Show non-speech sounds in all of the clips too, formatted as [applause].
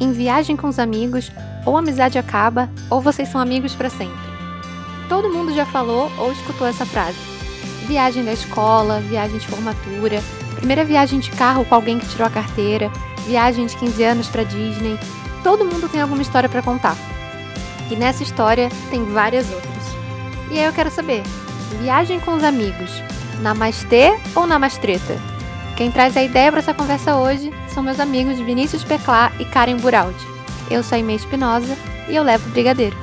Em viagem com os amigos, ou a amizade acaba, ou vocês são amigos para sempre. Todo mundo já falou ou escutou essa frase. Viagem da escola, viagem de formatura, primeira viagem de carro com alguém que tirou a carteira, viagem de 15 anos para Disney. Todo mundo tem alguma história para contar. E nessa história tem várias outras. E aí eu quero saber, viagem com os amigos, namastê ou namastreta? Quem traz a ideia para essa conversa hoje são meus amigos Vinícius Peclá e Karen Buraldi. Eu sou a Inês Espinosa e eu levo o brigadeiro.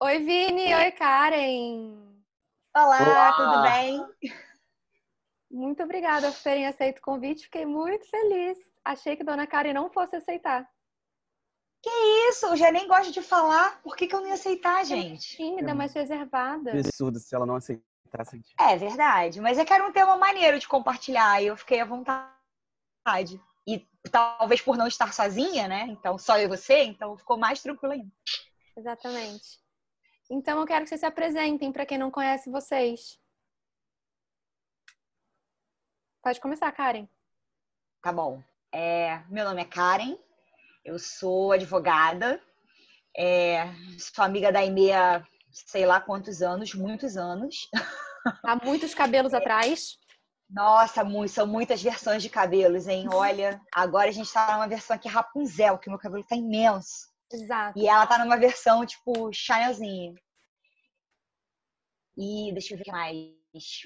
Oi, Vini! Oi, Karen! Olá, Olá. tudo bem? Muito obrigada por terem aceito o convite, fiquei muito feliz. Achei que Dona Karen não fosse aceitar. Que isso? Eu já nem gosto de falar. Por que, que eu não ia aceitar, gente? Tímida, mas reservada. absurdo se ela não aceitasse. É verdade, mas é que era um tema maneiro de compartilhar e eu fiquei à vontade. E talvez por não estar sozinha, né? Então, só eu e você, então ficou mais tranquilo ainda. Exatamente. Então eu quero que vocês se apresentem para quem não conhece vocês. Pode começar, Karen. Tá bom. É, meu nome é Karen, eu sou advogada, é, sou amiga da Inê há sei lá quantos anos, muitos anos. Há muitos cabelos atrás. Nossa, são muitas versões de cabelos, hein? Olha, agora a gente tá numa versão aqui Rapunzel, que meu cabelo tá imenso. Exato. E ela tá numa versão, tipo, Chanelzinho. E deixa eu ver o que mais.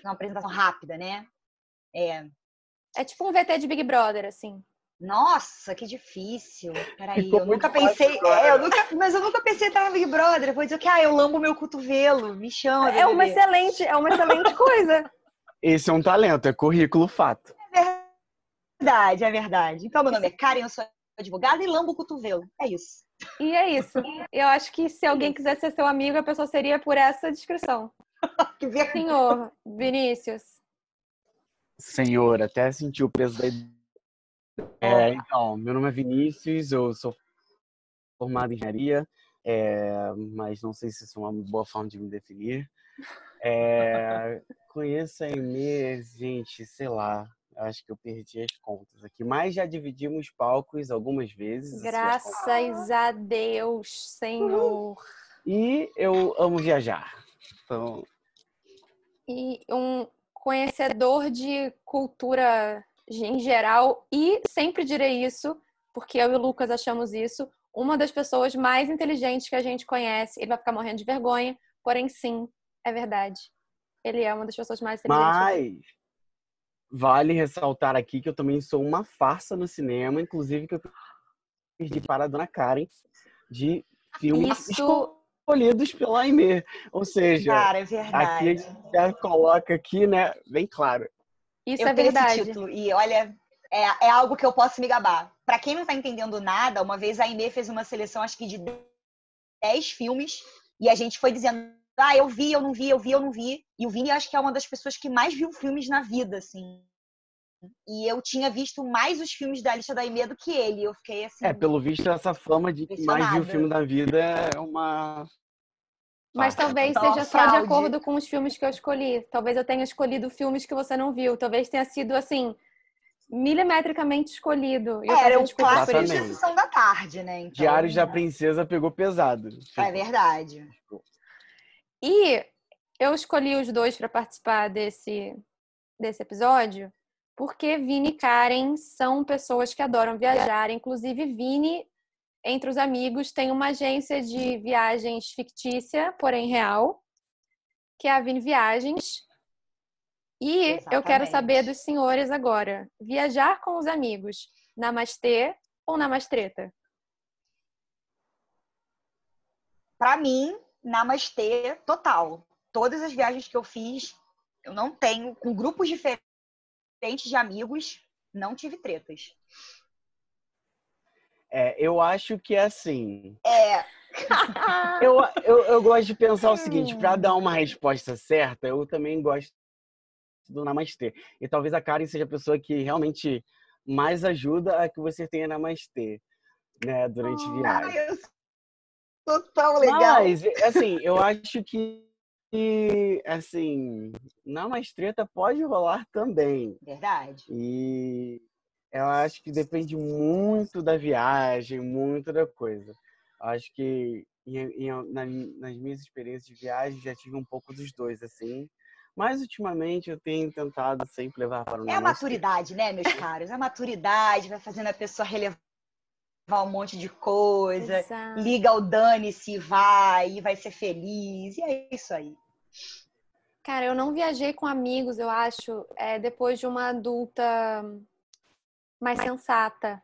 Uma apresentação rápida, né? É. É tipo um VT de Big Brother, assim. Nossa, que difícil. Peraí, Ficou eu nunca pensei. É, eu nunca, mas eu nunca pensei em entrar no Big Brother. Eu vou dizer que, ah, eu lambo meu cotovelo. Me chama. É uma excelente, é uma excelente [laughs] coisa. Esse é um talento, é currículo fato. É verdade, é verdade. Então, meu nome é Karen, eu sou advogada e lambo o cotovelo. É isso. E é isso. Eu acho que se alguém quisesse ser seu amigo, a pessoa seria por essa descrição. [laughs] Que vergonha. Senhor Vinícius. Senhor, até senti o peso da ideia. É, então, meu nome é Vinícius, eu sou formado em engenharia, é, mas não sei se isso é uma boa forma de me definir. É, [laughs] conheço a Inês, gente, sei lá, acho que eu perdi as contas aqui, mas já dividimos palcos algumas vezes. assim. Graças a Deus, Senhor. E eu amo viajar. Então, e um conhecedor de cultura em geral e sempre direi isso, porque eu e o Lucas achamos isso, uma das pessoas mais inteligentes que a gente conhece. Ele vai ficar morrendo de vergonha, porém sim, é verdade. Ele é uma das pessoas mais inteligentes. Mas vale ressaltar aqui que eu também sou uma farsa no cinema, inclusive que eu perdi para a Dona Karen de filmes Isso, escolhidos pela Aimee. Ou seja, Cara, é aqui a verdade. gente já coloca aqui, né, bem claro. Isso eu é tenho verdade. esse título. E olha, é, é algo que eu posso me gabar. Pra quem não tá entendendo nada, uma vez a Aimee fez uma seleção, acho que de 10 filmes, e a gente foi dizendo, ah, eu vi, eu não vi, eu vi, eu não vi. E o Vini, acho que é uma das pessoas que mais viu filmes na vida, assim. E eu tinha visto mais os filmes da lista da Aimee do que ele. Eu fiquei assim. É, pelo visto, essa fama de que mais viu filme da vida é uma. Mas farsa. talvez Então, seja só de acordo com os filmes que eu escolhi. Talvez eu tenha escolhido filmes que você não viu. Talvez tenha sido, assim, milimetricamente escolhido. E eu Era um clássico de sessão da tarde, né? Então, Diários da Princesa pegou pesado. É verdade. E eu escolhi os dois para participar desse, desse episódio porque Vini e Karen são pessoas que adoram viajar. Inclusive, Vini, entre os amigos, tem uma agência de viagens fictícia, porém real, que é a Vini Viagens. E eu quero Exatamente. saber dos senhores agora: viajar com os amigos, namastê ou namastreta? Pra mim, namastê total. Todas as viagens que eu fiz, eu não tenho, com grupos diferentes de amigos, não tive tretas. É, eu acho que é assim. É, [laughs] Eu, eu, eu gosto de pensar o seguinte, para dar uma resposta certa, eu também gosto do Namastê. E talvez a Karen seja a pessoa que realmente mais ajuda a que você tenha Namastê, né, durante a viagem. ai, eu sou tão legal. Mas, assim, eu acho que E, assim, na mais treta pode rolar também. Verdade. E eu acho que depende muito da viagem, muito da coisa. Eu acho que em, em, na, nas minhas experiências de viagem já tive um pouco dos dois, assim. Mas ultimamente eu tenho tentado sempre levar para o É a maturidade, né, meus [laughs] caros? A maturidade vai fazendo a pessoa relevar um monte de coisa, Exato. liga o dane-se, vai, e vai ser feliz, e é isso aí. Cara, eu não viajei com amigos, eu acho, é, depois de uma adulta mais sensata.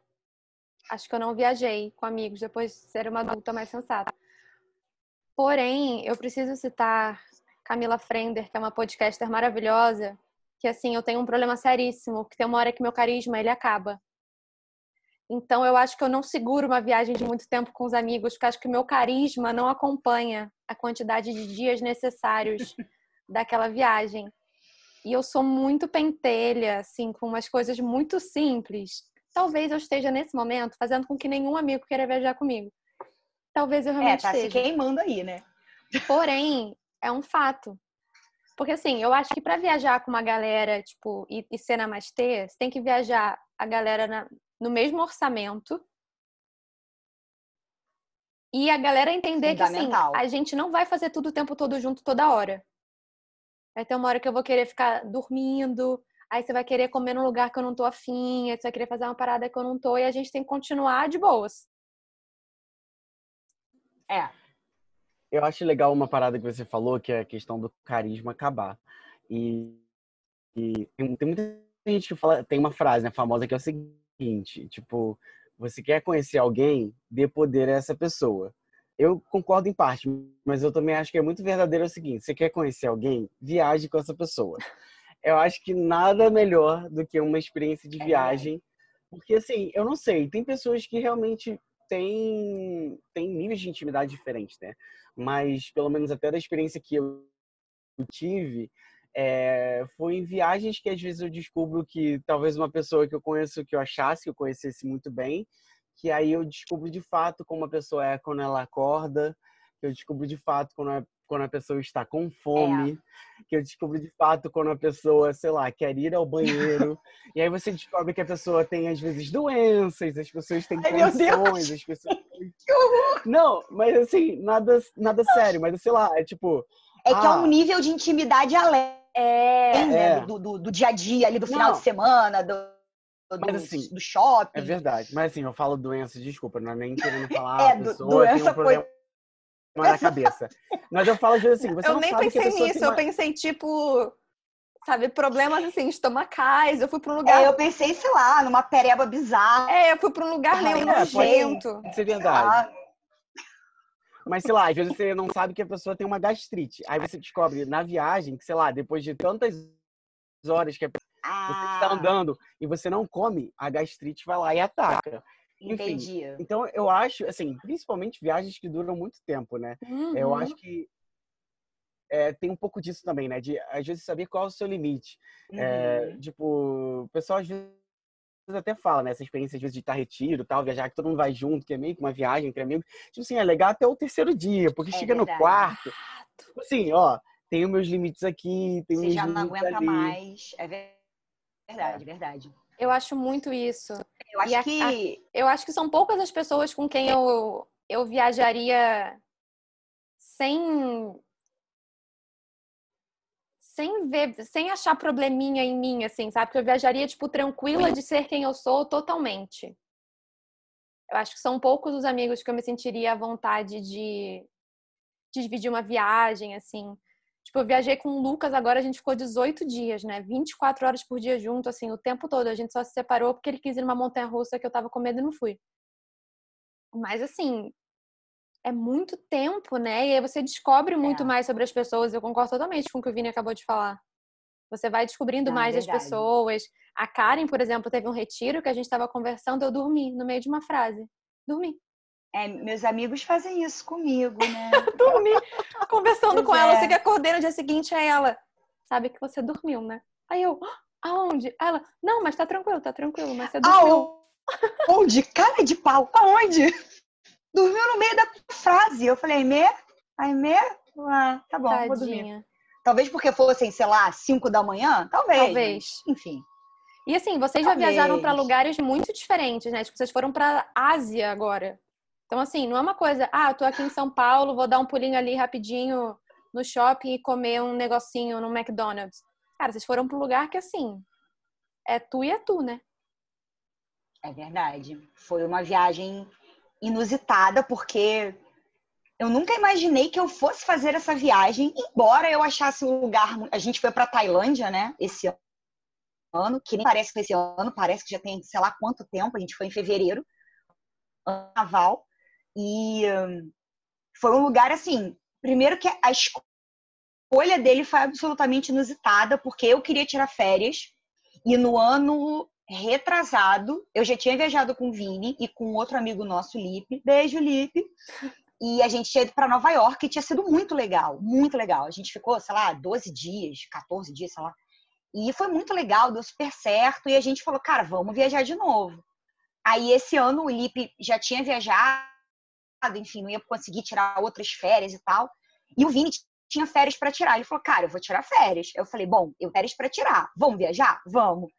Acho que eu não viajei com amigos depois de ser uma adulta mais sensata. Porém, eu preciso citar Camila Frender, que é uma podcaster maravilhosa, que assim, eu tenho um problema seríssimo, que tem uma hora que meu carisma ele acaba. Então, eu acho que eu não seguro uma viagem de muito tempo com os amigos, porque acho que meu carisma não acompanha a quantidade de dias necessários [laughs] daquela viagem. E eu sou muito pentelha, assim, com umas coisas muito simples. Talvez eu esteja nesse momento fazendo com que nenhum amigo queira viajar comigo. Talvez eu realmente É, tá esteja. se queimando aí, né? Porém, é um fato. Porque assim, eu acho que para viajar com uma galera, tipo, e, e ser namastê, você tem que viajar a galera na, no mesmo orçamento. E a galera entender que assim, a gente não vai fazer tudo o tempo todo junto toda hora. Vai ter uma hora que eu vou querer ficar dormindo, aí você vai querer comer num lugar que eu não tô afim, aí você vai querer fazer uma parada que eu não tô, e a gente tem que continuar de boas. É. Eu acho legal uma parada que você falou, que é a questão do carisma acabar. E, e tem, tem muita gente que fala, tem uma frase né, famosa que é o seguinte, tipo, você quer conhecer alguém, dê poder a essa pessoa. Eu concordo em parte, mas eu também acho que é muito verdadeiro o seguinte: você quer conhecer alguém, viaje com essa pessoa. Eu acho que nada melhor do que uma experiência de viagem, porque assim, eu não sei, tem pessoas que realmente têm, têm níveis de intimidade diferentes, né? Mas pelo menos até da experiência que eu tive, é, foi em viagens que às vezes eu descubro que talvez uma pessoa que eu conheço, que eu achasse que eu conhecesse muito bem, que aí eu descubro de fato como a pessoa é quando ela acorda, que eu descubro de fato quando a, quando a pessoa está com fome, é. que eu descubro de fato quando a pessoa, sei lá, quer ir ao banheiro. [laughs] e aí você descobre que a pessoa tem às vezes doenças, as pessoas têm Ai, condições, as pessoas [laughs] Não, mas assim, nada nada sério, mas sei lá, é tipo é que ah, é um nível de intimidade além é, né? é. Do, do, do, dia a dia ali do final Não. de semana, do, do, assim, do shopping. É verdade. Mas assim, eu falo doença, desculpa, não é nem querendo [laughs] falar é, a pessoa tem um problema foi... na [laughs] cabeça. Mas eu falo às vezes assim, você eu não nem pensei nisso, eu pensei tipo sabe, problemas assim, estomacais. Eu fui para um lugar. É, eu pensei, sei lá, numa pereba bizarra. É, eu fui para um lugar meio é, nojento. Pode ser verdade. Mas, sei lá, às vezes você não sabe que a pessoa tem uma gastrite. Aí você descobre na viagem que, sei lá, depois de tantas horas que a ah. Você está andando e você não come, a gastrite vai lá e ataca. Entendi. Enfim, então, eu acho, assim, principalmente viagens que duram muito tempo, né? Uhum. Eu acho que é, tem um pouco disso também, né? De, às vezes, saber qual é o seu limite. É, uhum. É, tipo, o pessoal às vezes até fala, né? Essa experiência às vezes de estar retiro, tal, viajar, que todo mundo vai junto, que é meio que uma viagem entre amigos. Tipo assim, é legal até o terceiro dia, porque é chega verdade. no quarto. Tipo assim, ó, tenho meus limites aqui, tenho Você já não aguenta ali. mais. É verdade, verdade. Eu acho muito isso. Eu acho a, que. A, eu acho que são poucas as pessoas com quem eu, eu viajaria sem sem ver, sem achar probleminha em mim, assim, sabe? Porque eu viajaria, tipo, tranquila de ser quem eu sou totalmente. Eu acho que são poucos os amigos que eu me sentiria à vontade de, de dividir uma viagem, assim. Tipo, eu viajei com o Lucas, agora a gente ficou 18 dias, né? 24 horas por dia junto, assim, o tempo todo. A gente só se separou porque ele quis ir numa montanha russa que eu tava com medo e não fui. Mas, assim, é muito tempo, né? E aí você descobre muito é. mais sobre as pessoas. Eu concordo totalmente com o que o Vini acabou de falar. Você vai descobrindo Não, mais é as pessoas. A Karen, por exemplo, teve um retiro que a gente estava conversando, eu dormi no meio de uma frase. Dormi. É, meus amigos fazem isso comigo, né? [laughs] dormi. Conversando pois com é. ela, você que acordei no dia seguinte, é ela. Sabe que você dormiu, né? Aí eu, aonde? Ela, não, mas tá tranquilo, tá tranquilo, mas você dormiu. Aonde? Cara de pau, aonde? dormiu no meio da frase. Eu falei, Aimee? Aimee? Ah, tá bom, Tadinha. vou dormir. Talvez porque fossem, sei lá, 5 da manhã? Talvez. Talvez. Enfim. E assim, vocês já Talvez. viajaram pra lugares muito diferentes, né? Tipo, vocês foram pra Ásia agora. Então, assim, não é uma coisa, ah, eu tô aqui em São Paulo, vou dar um pulinho ali rapidinho no shopping e comer um negocinho no McDonald's. Cara, vocês foram pra um lugar que, assim, é tu e é tu, né? É verdade. Foi uma viagem inusitada, porque eu nunca imaginei que eu fosse fazer essa viagem, embora eu achasse o lugar. A gente foi para Tailândia, né? Esse ano, que nem parece que foi esse ano, parece que já tem sei lá quanto tempo. A gente foi em fevereiro, naval, e hum, foi um lugar assim. Primeiro que a escolha dele foi absolutamente inusitada, porque eu queria tirar férias e no ano retrasado, eu já tinha viajado com o Vini e com outro amigo nosso, Lipe. Beijo, Lipe. E a gente tinha ido para Nova York e tinha sido muito legal, muito legal. A gente ficou, sei lá, 12 dias, 14 dias, sei lá. E foi muito legal, deu super certo. E a gente falou, cara, vamos viajar de novo. Aí esse ano o Lipe já tinha viajado, enfim, não ia conseguir tirar outras férias e tal. E o Vini tinha férias para tirar. Ele falou, cara, eu vou tirar férias. Eu falei, bom, eu férias para tirar. Vamos viajar? Vamos.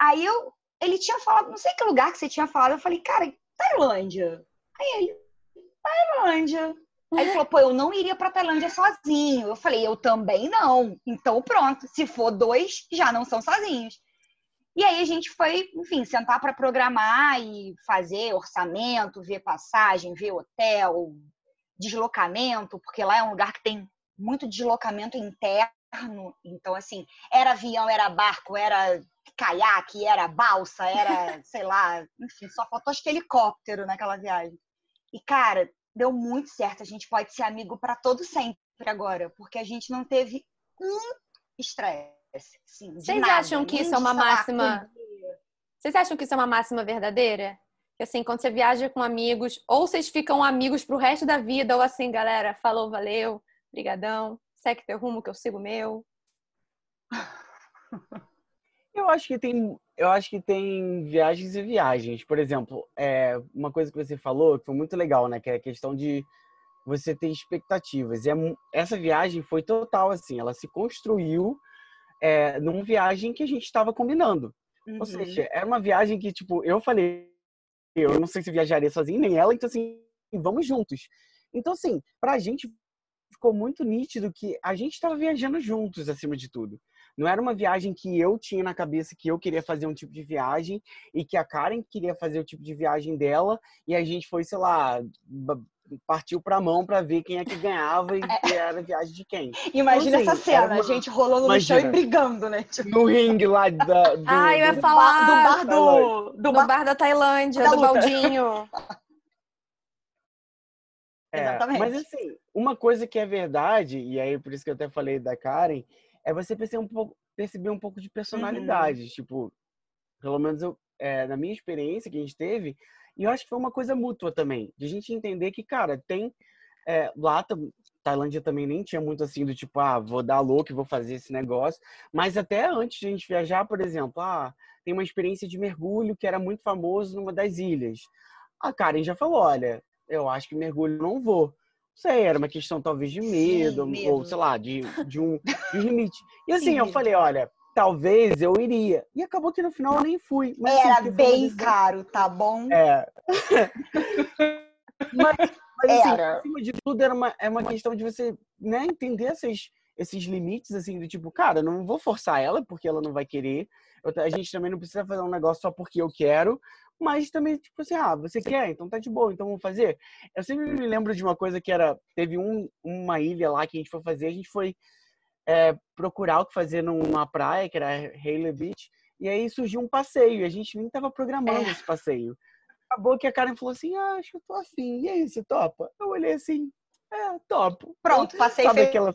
Aí eu, ele tinha falado, não sei que lugar que você tinha falado. Eu falei, cara, Tailândia. Aí ele, Tailândia. Aí ele falou, pô, eu não iria pra Tailândia sozinho. Eu falei, eu também não. Então pronto, se for dois, já não são sozinhos. E aí a gente foi, enfim, sentar para programar e fazer orçamento, ver passagem, ver hotel, deslocamento, porque lá é um lugar que tem muito deslocamento interno. Então, assim, era avião, era barco, era caiaque, era balsa, era, [laughs] sei lá, enfim, só faltou acho que helicóptero naquela viagem. E, cara, deu muito certo. A gente pode ser amigo para todo sempre agora, porque a gente não teve um estresse. Assim, de Vocês nada, acham que nem isso é uma máxima? Vocês acham que isso é uma máxima verdadeira? Que assim, quando você viaja com amigos, ou vocês ficam amigos pro resto da vida, ou assim, galera, falou, valeu, brigadão, segue teu rumo que eu sigo o meu. Eu acho que tem, eu acho que tem viagens e viagens. Por exemplo, é, uma coisa que você falou que foi muito legal, né? Que é a questão de você ter expectativas. E é essa viagem foi total assim. Ela se construiu é, numa viagem que a gente estava combinando. Uhum. Ou seja, era uma viagem que tipo eu falei, eu não sei se viajaria sozinho nem ela, então assim vamos juntos. Então assim, pra gente ficou muito nítido que a gente estava viajando juntos acima de tudo. Não era uma viagem que eu tinha na cabeça que eu queria fazer um tipo de viagem e que a Karen queria fazer o tipo de viagem dela e a gente foi, sei lá, partiu pra mão pra ver quem é que ganhava e [laughs] que era a viagem de quem. Imagina Então, essa assim, era cena, uma- a gente rolando no chão e Imagina. brigando, né? Tipo, No ringue lá [laughs] da, do, Ah, eu ia do- falar. do bar do, do bar. bar da Tailândia, Da do luta. baldinho. [laughs] É, Exatamente. Mas assim, uma coisa que é verdade, e aí por isso que eu até falei da Karen, é você perceber um pouco, perceber um pouco de personalidade. Tipo, pelo menos eu, é, na minha experiência que a gente teve, e eu acho que foi uma coisa mútua também, de a gente entender que, cara, tem. é, lá, Tailândia também nem tinha muito assim do tipo, ah, vou dar louco e vou fazer esse negócio. Mas até antes de a gente viajar, por exemplo, ah, tem uma experiência de mergulho que era muito famoso numa das ilhas. A Karen já falou, olha, eu acho que mergulho não vou. Não sei, era uma questão talvez de medo, medo. ou sei lá, de, de, um, de um limite. E [laughs] assim, Sim, eu medo. falei, olha, talvez eu iria. E acabou que no final eu nem fui. Mas, assim, Era uma bem caro, tá bom? É. [laughs] mas, mas assim, acima de tudo, era uma, é uma questão de você né, entender esses, esses limites, assim, do tipo, cara, não vou forçar ela porque ela não vai querer. Eu- a gente também não precisa fazer um negócio só porque eu quero, mas também, tipo assim, ah, você quer? Então tá de boa, então vamos fazer. Eu sempre me lembro de uma coisa que era, teve um, uma ilha lá que a gente foi fazer, a gente foi é, procurar o que fazer numa praia, que era Haley Beach, e aí surgiu um passeio, e a gente nem tava programando É. esse passeio. Acabou que a Karen falou assim, ah, acho que eu tô afim, e aí, você topa? Eu olhei assim, é, topo. Pronto, passei Sabe aquela...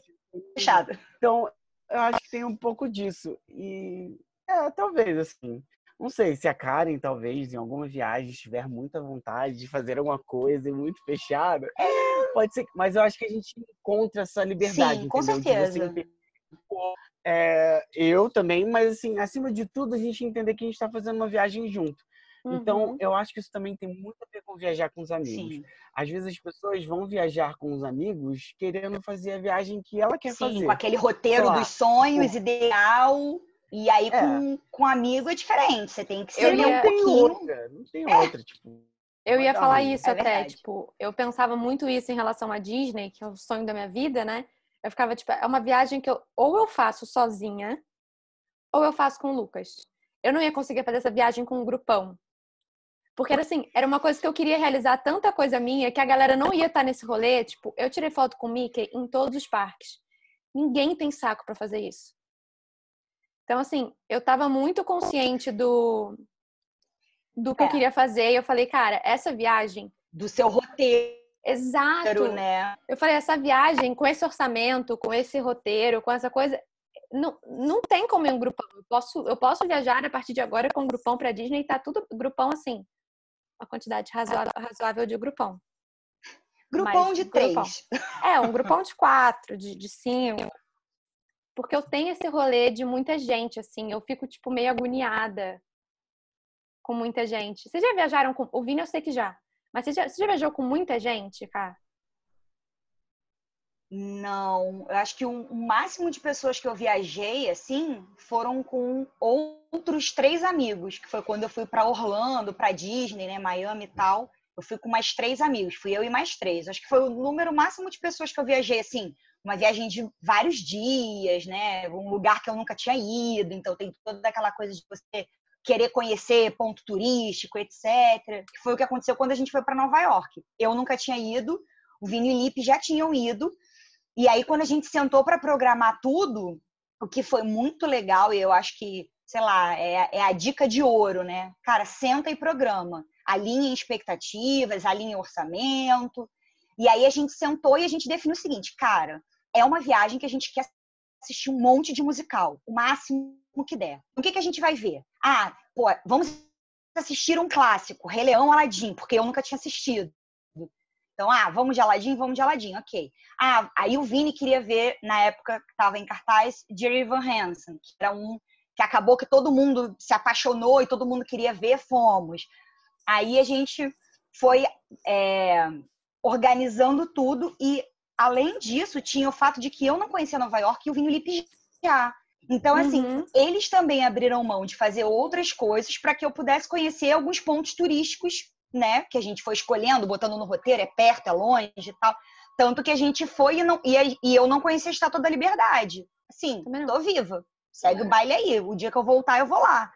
fechado. Então, eu acho que tem um pouco disso. E, é, talvez, assim. Não sei se a Karen, talvez, em alguma viagem, estiver muita vontade de fazer alguma coisa e muito fechada. Pode ser, mas eu acho que a gente encontra essa liberdade, Sim, com entendeu? De você certeza. É, eu também, mas assim, acima de tudo, a gente entender que a gente está fazendo uma viagem junto. Então, Uhum. eu acho que isso também tem muito a ver com viajar com os amigos. Sim, Às vezes as pessoas vão viajar com os amigos querendo fazer a viagem que ela quer sim, fazer. com aquele roteiro lá, dos sonhos, ideal. E aí, É. com, com amigo é diferente. Você tem que Eu ser um não tem pouquinho. outra, não tem outra, tipo. Eu ia falar isso É até, verdade. tipo, eu pensava muito isso em relação à Disney, que é o sonho da minha vida, né? Eu ficava, tipo, é uma viagem que eu ou eu faço sozinha, ou eu faço com o Lucas. Eu não ia conseguir fazer essa viagem com um grupão. Porque era assim, era uma coisa que eu queria realizar tanta coisa minha que a galera não ia estar nesse rolê. Tipo, eu tirei foto com o Mickey em todos os parques. Ninguém tem saco pra fazer isso. Então, assim, eu tava muito consciente do, do que eu É. queria fazer. E eu falei, cara, essa viagem. Do seu roteiro, Exato. né? Eu falei, essa viagem com esse orçamento, com esse roteiro, com essa coisa, não, não tem como ir um grupão. Eu posso, eu posso viajar a partir de agora com um grupão pra Disney e tá tudo grupão assim. Uma quantidade razoável, razoável de grupão. Grupão Mas de grupão. três. É, um grupão de quatro, de, de cinco. Porque eu tenho esse rolê de muita gente, assim. Eu fico, tipo, meio agoniada com muita gente. Vocês já viajaram com. O Vini eu sei que já. Mas você já, você já viajou com muita gente, cara? Não, eu acho que o máximo de pessoas que eu viajei, assim, foram com outros três amigos, que foi quando eu fui para Orlando, para Disney, né, Miami e tal. Eu fui com mais três amigos, fui eu e mais três. Acho que foi o número máximo de pessoas que eu viajei, assim, uma viagem de vários dias, né, um lugar que eu nunca tinha ido, então tem toda aquela coisa de você querer conhecer ponto turístico, etc. Que foi o que aconteceu quando a gente foi para Nova York. Eu nunca tinha ido, o Vini e o Lipe já tinham ido. E aí, quando a gente sentou para programar tudo, o que foi muito legal, e eu acho que, sei lá, é, é a dica de ouro, né? Cara, senta e programa. Alinha expectativas, alinha orçamento. E aí a gente sentou e a gente definiu o seguinte, cara, é uma viagem que a gente quer assistir um monte de musical, o máximo que der. O que, que a gente vai ver? Ah, pô, vamos assistir um clássico, Rei Leão Aladim, porque eu nunca tinha assistido. Então, ah, vamos de Aladdin, vamos de Aladdin, ok. Ah, aí o Vini queria ver, na época que estava em cartaz, Jerry Van Hansen, que era um que acabou que todo mundo se apaixonou e todo mundo queria ver, fomos. Aí a gente foi é, organizando tudo e, além disso, tinha o fato de que eu não conhecia Nova York e o Vini Lipe já. Então, assim, Uhum. eles também abriram mão de fazer outras coisas para que eu pudesse conhecer alguns pontos turísticos, né? Que a gente foi escolhendo, botando no roteiro, é perto, é longe e tal. Tanto que a gente foi e, não, e, e eu não conhecia a Estátua da Liberdade. Assim, tô viva. Segue o baile aí. O dia que eu voltar, eu vou lá.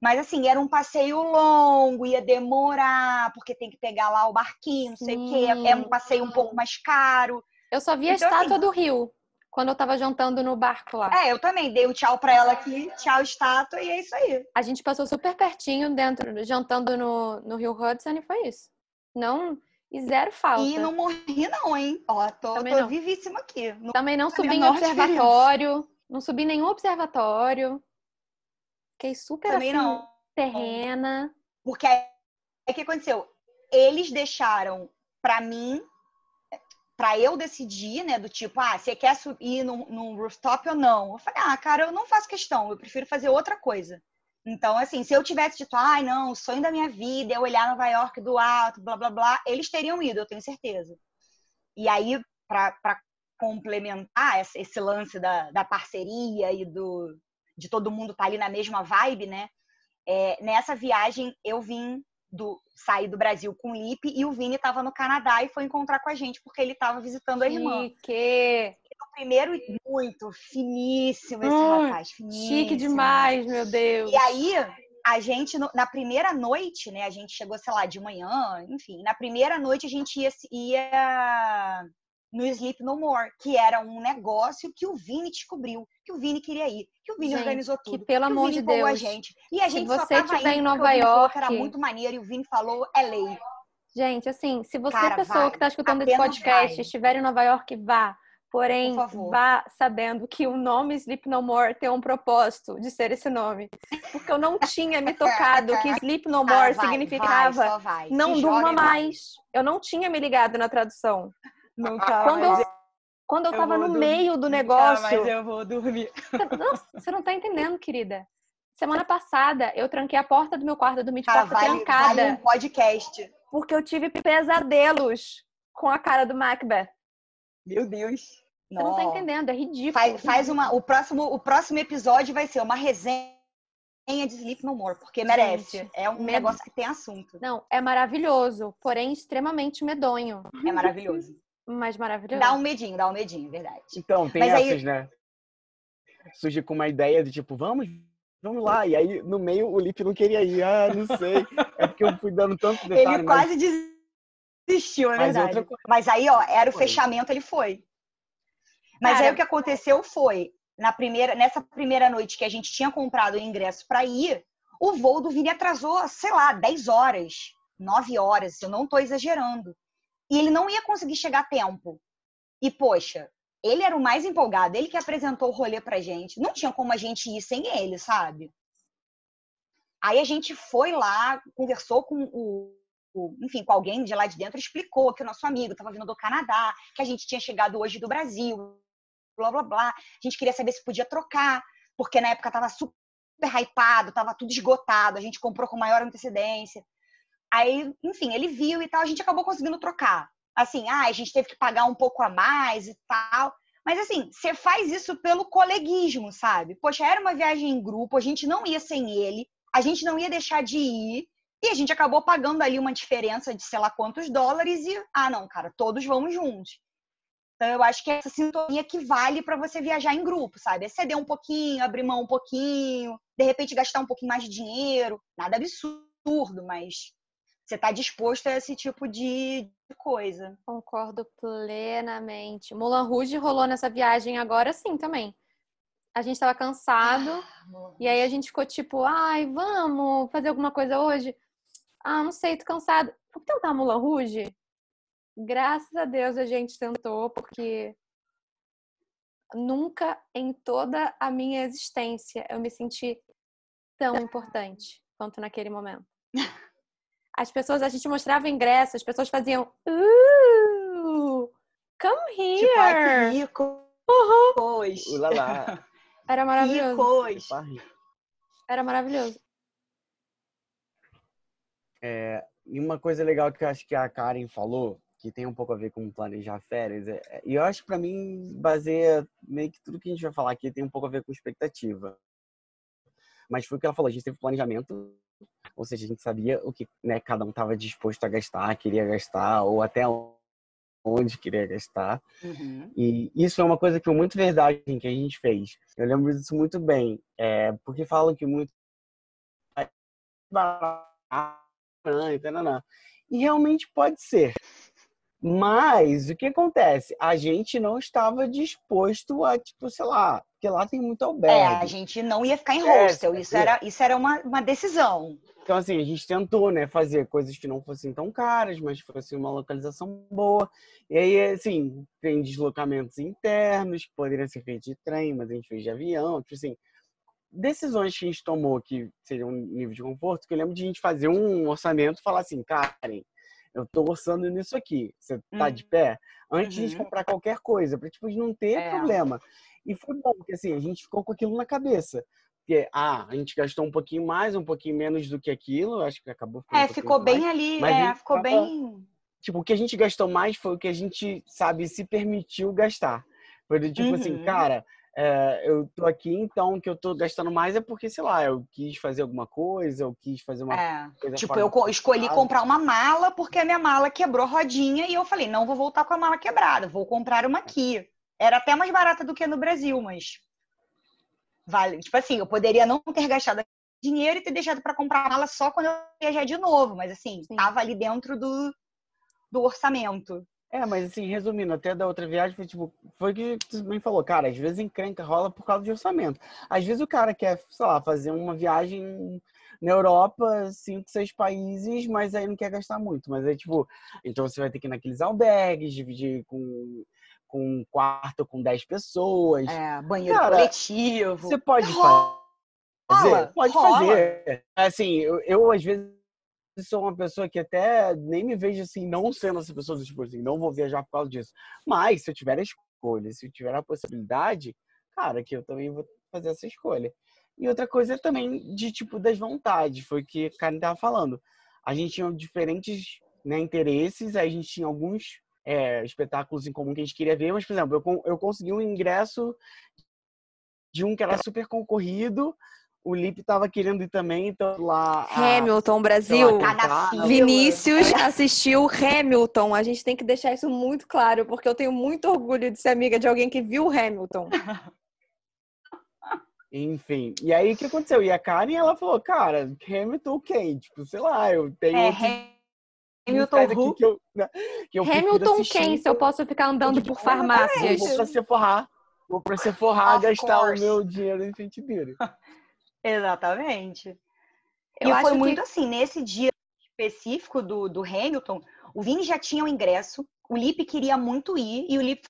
Mas assim, era um passeio longo, ia demorar, porque tem que pegar lá o barquinho, não sei o quê. É um passeio um pouco mais caro. Eu só vi a Então, estátua assim- do Rio, quando eu tava jantando no barco lá. É, eu também dei o tchau pra ela aqui, tchau, estátua, e é isso aí. A gente passou super pertinho dentro, jantando no, no Rio Hudson e foi isso. Não, e zero falta. E não morri, não, hein? Ó, tô, Também tô não. vivíssima aqui. Não Também não subi em observatório, não subi em nenhum observatório. Fiquei super também assim, não. terrena. Porque aí o que aconteceu? Eles deixaram pra mim, pra eu decidir, né? Do tipo, ah, você quer subir num, num rooftop ou não? Eu falei, ah, cara, eu não faço questão, eu prefiro fazer outra coisa. Então, assim, se eu tivesse dito, ai, não, o sonho da minha vida é olhar Nova York do alto, blá, blá, blá, eles teriam ido, eu tenho certeza. E aí, pra complementar esse, lance da, da parceria e do, de todo mundo estar ali na mesma vibe, né? É, nessa viagem eu vim do sair do Brasil com o Lipe e o Vini estava no Canadá e foi encontrar com a gente porque ele estava visitando a irmã. Chique, O primeiro muito finíssimo esse Ai, rapaz, finíssimo. chique demais, meu Deus. E aí a gente na primeira noite, né, a gente chegou, sei lá, de manhã, enfim, na primeira noite a gente ia, ia no Sleep No More, que era um negócio que o Vini descobriu, que o Vini queria ir, que o Vini Gente, organizou que tudo. pelo que amor de Deus. a gente. E a Se gente só você estiver em Nova que era York- muito maneiro e o Vini falou, é lei. Gente, assim, se você, Cara, pessoa vai. que está escutando esse podcast, vai. estiver em Nova York, vá. Porém, Por vá sabendo que o nome Sleep No More tem um propósito de ser esse nome. Porque eu não [laughs] tinha me tocado que Sleep No More vai, significava vai, não Se durma mais. Eu não tinha me ligado na tradução. Nunca Quando mais eu, quando eu eu tava no dormir. meio do negócio. mais eu vou dormir. Nossa, você não tá entendendo, querida. Semana [laughs] passada, eu tranquei a porta do meu quarto, eu dormi de Cara, porta vale, trancada. vale um podcast. Porque eu tive pesadelos com a cara do Macbeth. Meu Deus. Você não tá entendendo, é ridículo. Faz, faz uma. O próximo, o próximo episódio vai ser uma resenha de Sleep No More, porque merece. Gente, é um medo. negócio que tem assunto. Não, é maravilhoso, porém extremamente medonho. É maravilhoso. Mas maravilhoso. Dá um medinho, dá um medinho, verdade. Então, tem Mas aí- essas, né? Surge com uma ideia de tipo, vamos, vamos lá. E aí, no meio, o Lipe não queria ir. Ah, não sei. É porque eu fui dando tanto [laughs] detalhe. Ele mas- quase desistiu, é mas verdade. outra Mas aí, ó, era o Foi. fechamento, ele foi. Mas Cara- aí o que aconteceu foi, na primeira, nessa primeira noite que a gente tinha comprado o ingresso para ir, o voo do Vini atrasou, sei lá, 10 horas, 9 horas, eu não tô exagerando. E ele não ia conseguir chegar a tempo. E, poxa, ele era o mais empolgado, ele que apresentou o rolê pra gente. Não tinha como a gente ir sem ele, sabe? Aí a gente foi lá, conversou com o, o- enfim, com alguém de lá de dentro, explicou que o nosso amigo estava vindo do Canadá, que a gente tinha chegado hoje do Brasil, blá blá blá. A gente queria saber se podia trocar, porque na época tava super hypado, tava tudo esgotado, a gente comprou com maior antecedência. Aí, enfim, ele viu e tal, a gente acabou conseguindo trocar. Assim, ah, a gente teve que pagar um pouco a mais e tal. Mas assim, você faz isso pelo coleguismo, sabe? Poxa, era uma viagem em grupo, a gente não ia sem ele, a gente não ia deixar de ir, e a gente acabou pagando ali uma diferença de sei lá quantos dólares e, ah, não, cara, todos vamos juntos. Então eu acho que é essa sintonia que vale para você viajar em grupo, sabe? É ceder um pouquinho, abrir mão um pouquinho, de repente gastar um pouquinho mais de dinheiro, nada absurdo, mas você tá disposto a esse tipo de coisa. Concordo plenamente. Mulan Rouge rolou nessa viagem agora sim também. A gente tava cansado e aí a gente ficou tipo, ai, vamos fazer alguma coisa hoje? Ah, não sei, tô cansado. Vamos tentar Mulan Rouge? Graças a Deus a gente tentou, porque nunca em toda a minha existência eu me senti tão importante quanto naquele momento. As pessoas, a gente mostrava ingresso, as pessoas faziam, uh, come here. Tipo, ai, que rico. Pois. Ulala. [laughs] Era maravilhoso. Ricos. Era maravilhoso. E uma coisa legal que eu acho que a Karen falou, que tem um pouco a ver com planejar férias, é, é- e eu acho que pra mim baseia meio que tudo que a gente vai falar aqui tem um pouco a ver com expectativa. Mas foi o que ela falou, a gente teve planejamento, ou seja, a gente sabia o que né, cada um estava disposto a gastar, queria gastar, ou até onde queria gastar. Uhum. E isso é uma coisa que foi muito verdade que a gente fez. Eu lembro disso muito bem, é, porque falam que muito e tananã. E realmente pode ser. Mas o que acontece? A gente não estava disposto a, tipo, sei lá, porque lá tem muito É, albergue. a gente não ia ficar em É, hostel. Isso era, isso era uma, uma decisão. Então, assim, a gente tentou, né, fazer coisas que não fossem tão caras, mas fosse uma localização boa. E aí, assim, tem deslocamentos internos que poderiam ser feitos de trem, mas a gente fez de avião. Tipo assim, decisões que a gente tomou que seriam um nível de conforto, que eu lembro de a gente fazer um orçamento e falar assim, Karen, eu tô orçando nisso aqui. Você tá Uhum. de pé? Antes de Uhum. comprar qualquer coisa, pra tipo, não ter É. problema. E foi bom, porque assim, a gente ficou com aquilo na cabeça. Porque, ah, a gente gastou um pouquinho mais, um pouquinho menos do que aquilo, acho que acabou ficando um É, pouquinho ficou mais. bem ali. mas a É, ficou tava- bem. Tipo, o que a gente gastou mais foi o que a gente, sabe, se permitiu gastar. Foi do tipo assim, Uhum. cara, é, eu tô aqui, então o que eu tô gastando mais é porque, sei lá, eu quis fazer alguma coisa, eu quis fazer uma É. coisa Tipo, eu escolhi comprar uma mala porque a minha mala quebrou rodinha e eu falei, não vou voltar com a mala quebrada, vou comprar uma aqui. Era até mais barata do que no Brasil, mas vale. Tipo assim, eu poderia não ter gastado dinheiro e ter deixado para comprar a mala só quando eu viajar de novo, mas assim, Sim. tava ali dentro do, do orçamento. É, mas assim, resumindo, até da outra viagem foi tipo, foi o que tu também falou, cara, às vezes encrenca rola por causa de orçamento. Às vezes o cara quer, sei lá, fazer uma viagem na Europa, cinco, seis países, mas aí não quer gastar muito. Mas aí, tipo, então você vai ter que ir naqueles albergues, dividir com, com um quarto com 10 pessoas. É, banheiro Cara, coletivo. Você pode Rola, fazer? Pode rola. fazer. Assim, eu, eu, às vezes sou uma pessoa que até nem me vejo assim, não sendo essa pessoa, tipo assim, não vou viajar por causa disso. Mas se eu tiver a escolha, se eu tiver a possibilidade, cara, que eu também vou fazer essa escolha. E outra coisa também de tipo das vontades, foi o que a Karen tava falando. A gente tinha diferentes né, interesses, aí a gente tinha alguns é, espetáculos em comum que a gente queria ver, mas, por exemplo, eu, eu consegui um ingresso de um que era super concorrido, o Lipe tava querendo ir também, então lá. Hamilton, Brasil. Tá Vinícius assistiu Hamilton. A gente tem que deixar isso muito claro, porque eu tenho muito orgulho de ser amiga de alguém que viu Hamilton. [laughs] Enfim, e aí o que aconteceu? E a Karen, ela falou, cara, Hamilton quem? Tipo, sei lá, eu tenho. É, Hamilton aqui que eu, né, que eu Hamilton quem? Se eu posso ficar andando por farmácias. Vou pra Sephora, vou pra Sephora gastar course. o meu dinheiro em sentido. [laughs] Exatamente. Eu e foi muito que... assim, nesse dia específico do, do Hamilton, o Vini já tinha o ingresso, o Lipe queria muito ir, e o Lipe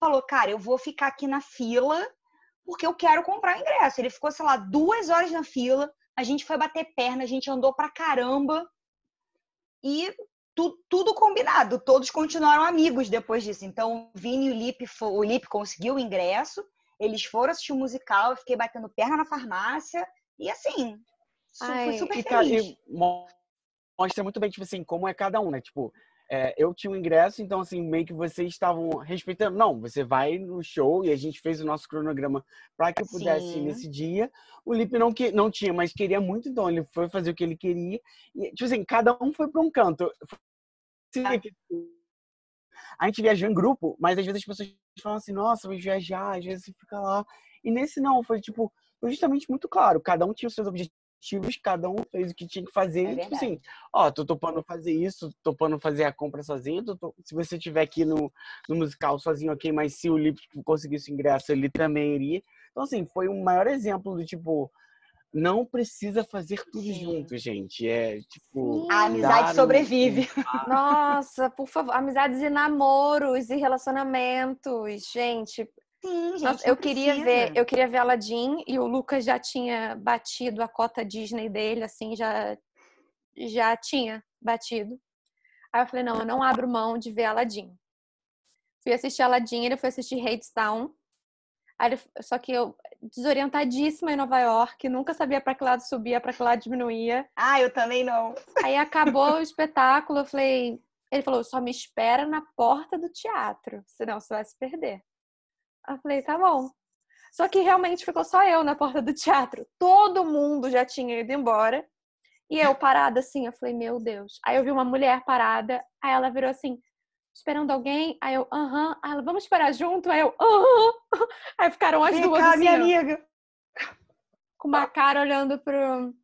falou, cara, eu vou ficar aqui na fila porque eu quero comprar ingresso. Ele ficou, sei lá, duas horas na fila, a gente foi bater perna, a gente andou pra caramba. E tu, tudo combinado, todos continuaram amigos depois disso. Então, o Vini e o Lipe, o Lipe conseguiu o ingresso, eles foram assistir o um musical, eu fiquei batendo perna na farmácia, e assim, Ai, fui super e, feliz. E mostra muito bem, tipo assim, como é cada um, né? Tipo, é, eu tinha um ingresso, então assim, meio que vocês estavam respeitando. Não, você vai no show e a gente fez o nosso cronograma para que eu pudesse Sim. ir nesse dia. O Lipe não, que, não tinha, mas queria muito, então ele foi fazer o que ele queria. E, tipo assim, cada um foi para um canto. A gente viajou em grupo, mas às vezes as pessoas falam assim, nossa, vamos viajar, às vezes você fica lá. E nesse não, foi tipo, justamente muito claro. Cada um tinha os seus objetivos cada um fez o que tinha que fazer. É tipo assim, ó, tô topando fazer isso, tô topando fazer a compra sozinho. Tô, se você estiver aqui no, no musical sozinho, ok, mas se o Lip conseguisse ingresso, ele também iria. Então, assim, foi um maior exemplo do tipo. Não precisa fazer tudo Sim. junto, gente. É tipo. A amizade sobrevive. Nossa, por favor. Amizades e namoros e relacionamentos. Gente, Sim, gente. Nossa, eu queria ver, eu queria ver Aladdin e o Lucas já tinha batido a cota Disney dele, assim, já já tinha batido. Aí eu falei, não, eu não abro mão de ver Aladdin. Fui assistir Aladdin, ele foi assistir Hadestown. Aí só que eu desorientadíssima em Nova York, nunca sabia para que lado subia, para que lado diminuía. Ah, eu também não. Aí acabou o espetáculo, eu falei, ele falou, só me espera na porta do teatro, senão você vai se perder. Eu falei, tá bom. Só que realmente ficou só eu na porta do teatro. Todo mundo já tinha ido embora. E eu parada assim, eu falei, meu Deus. Aí eu vi uma mulher parada, aí ela virou assim, esperando alguém? Aí eu, aham. Uh -huh. Ela, vamos esperar junto? Aí eu, aham. Uh [laughs] -huh. Aí ficaram as Vem duas cá, assim, minha amiga. Com uma cara olhando pro,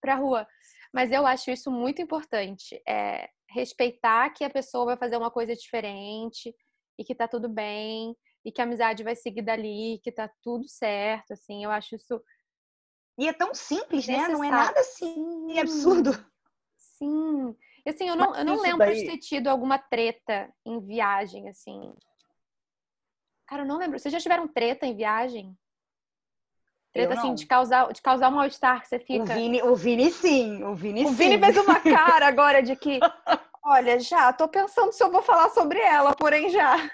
pra rua. Mas eu acho isso muito importante. É respeitar que a pessoa vai fazer uma coisa diferente e que tá tudo bem e que a amizade vai seguir dali, que tá tudo certo, assim, eu acho isso. E é tão simples, necessário. né? Não é nada assim Sim. absurdo. Sim. E assim, eu não, eu não lembro daí... de ter tido alguma treta em viagem, assim. Cara, eu não lembro. Vocês já tiveram treta em viagem? Treta, assim, de causar, de causar um mal-estar que você fica. O Vini, o Vini sim, o Vini o sim. O Vini fez uma [laughs] cara agora de que, olha, já, tô pensando se eu vou falar sobre ela, porém já.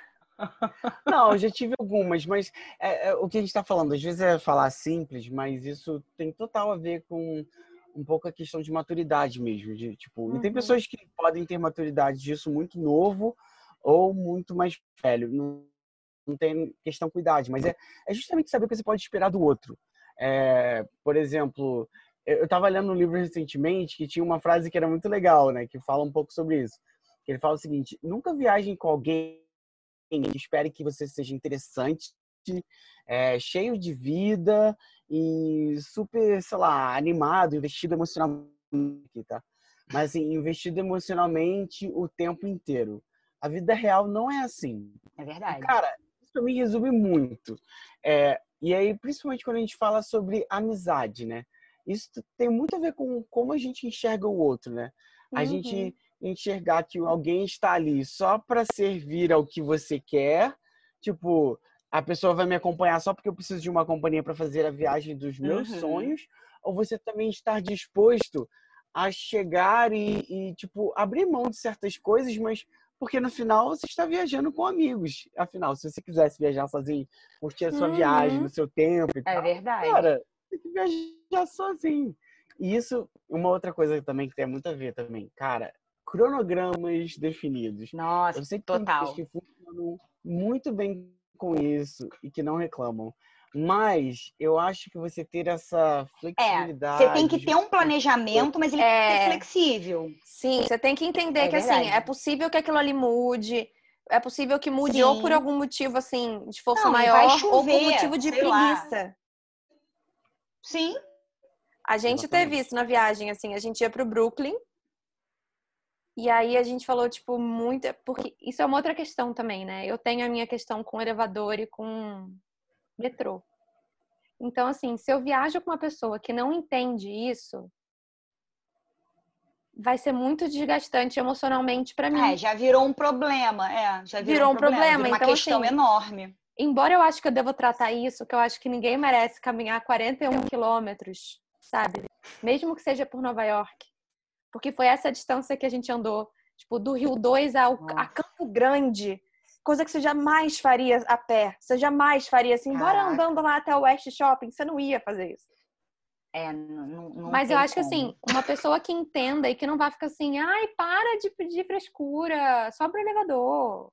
Não, eu já tive algumas, mas é, é, o que a gente está falando, às vezes é falar simples, mas isso tem total a ver com um pouco a questão de maturidade mesmo. De, tipo, uhum. E tem uhum. pessoas que podem ter maturidade disso muito novo ou muito mais velho. Não, não tem questão com idade, mas é, é justamente saber o que você pode esperar do outro. É, por exemplo, eu estava lendo um livro recentemente que tinha uma frase que era muito legal, né? Que fala um pouco sobre isso. Que ele fala o seguinte: nunca viajem com alguém espere que você seja interessante, é, cheio de vida e super, sei lá, animado, investido emocionalmente, tá? Mas assim, investido emocionalmente o tempo inteiro. A vida real não é assim. É verdade. Cara, isso me resume muito. É, e aí, principalmente quando a gente fala sobre amizade, né? Isso tem muito a ver com como a gente enxerga o outro, né? A uhum. gente enxergar que alguém está ali só para servir ao que você quer, tipo, a pessoa vai me acompanhar só porque eu preciso de uma companhia para fazer a viagem dos meus uhum. sonhos, ou você também estar disposto a chegar e, e, tipo, abrir mão de certas coisas, mas porque no final você está viajando com amigos. Afinal, se você quisesse viajar sozinho, curtir a sua uhum. viagem no seu tempo e É tal, verdade. Cara, tem que viajar sozinho. E isso, uma outra coisa também que tem muito a ver também, cara, cronogramas definidos. Nossa, Eu sei que total. tem que funcionam muito bem com isso e que não reclamam. Mas eu acho que você ter essa flexibilidade. É, Você tem que ter um planejamento, mas ele tem que É. ser flexível. Sim, você tem que entender É que assim, verdade. é possível que aquilo ali mude. É possível que mude Sim. ou por algum motivo assim de força Não, maior ou chover, por motivo de sei lá. preguiça. Sim. A gente Exatamente. teve isso na viagem, assim, a gente ia pro Brooklyn. E aí a gente falou, tipo, muito. Porque isso é uma outra questão também, né? Eu tenho a minha questão com elevador e com metrô. Então, assim, se eu viajo com uma pessoa que não entende isso, vai ser muito desgastante emocionalmente pra mim. É, já virou um problema. É, já virou, Virou um um problema. problema, virou uma então, questão assim, enorme. Embora eu acho que eu devo tratar isso, que eu acho que ninguém merece caminhar 41 quilômetros, sabe? Mesmo que seja por Nova York. Porque foi essa distância que a gente andou, tipo, do Rio 2 ao, a. Campo Grande. Coisa que você jamais faria a pé. Você jamais faria assim, bora Caraca. andando lá até o West Shopping. Você não ia fazer isso. É, não, não- Mas eu acho que como. assim, uma pessoa que entenda e que não vai ficar assim, ai, para de pedir frescura, só pro elevador.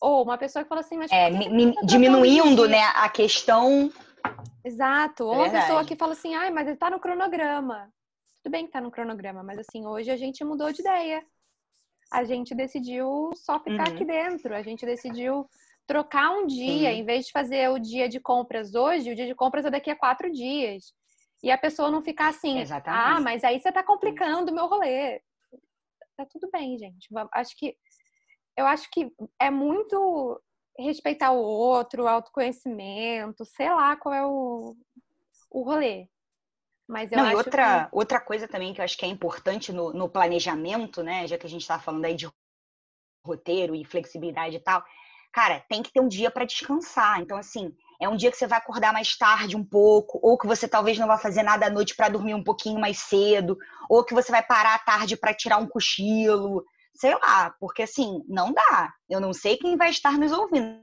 Ou uma pessoa que fala assim, mas É, que tá diminuindo, né, a questão. Exato. Ou É uma pessoa que fala assim, ai, mas ele tá no cronograma. Tudo bem que tá no cronograma, mas assim, hoje a gente mudou de ideia. A gente decidiu só ficar Uhum. aqui dentro. A gente decidiu trocar um dia, Sim. em vez de fazer o dia de compras hoje, o dia de compras é daqui a quatro dias. E a pessoa não ficar assim, Exatamente. ah, mas aí você tá complicando o meu rolê. Tá tudo bem, gente. Acho que eu acho que é muito respeitar o outro, autoconhecimento, sei lá qual é o, o rolê. Mas eu Não, acho outra, outra coisa também que eu acho que é importante no, no planejamento, né? Já que a gente tá falando aí de roteiro e flexibilidade e tal. Cara, tem que ter um dia para descansar. Então, assim, é um dia que você vai acordar mais tarde um pouco, ou que você talvez não vá fazer nada à noite para dormir um pouquinho mais cedo, ou que você vai parar à tarde para tirar um cochilo, sei lá, porque assim, não dá. Eu não sei quem vai estar nos ouvindo.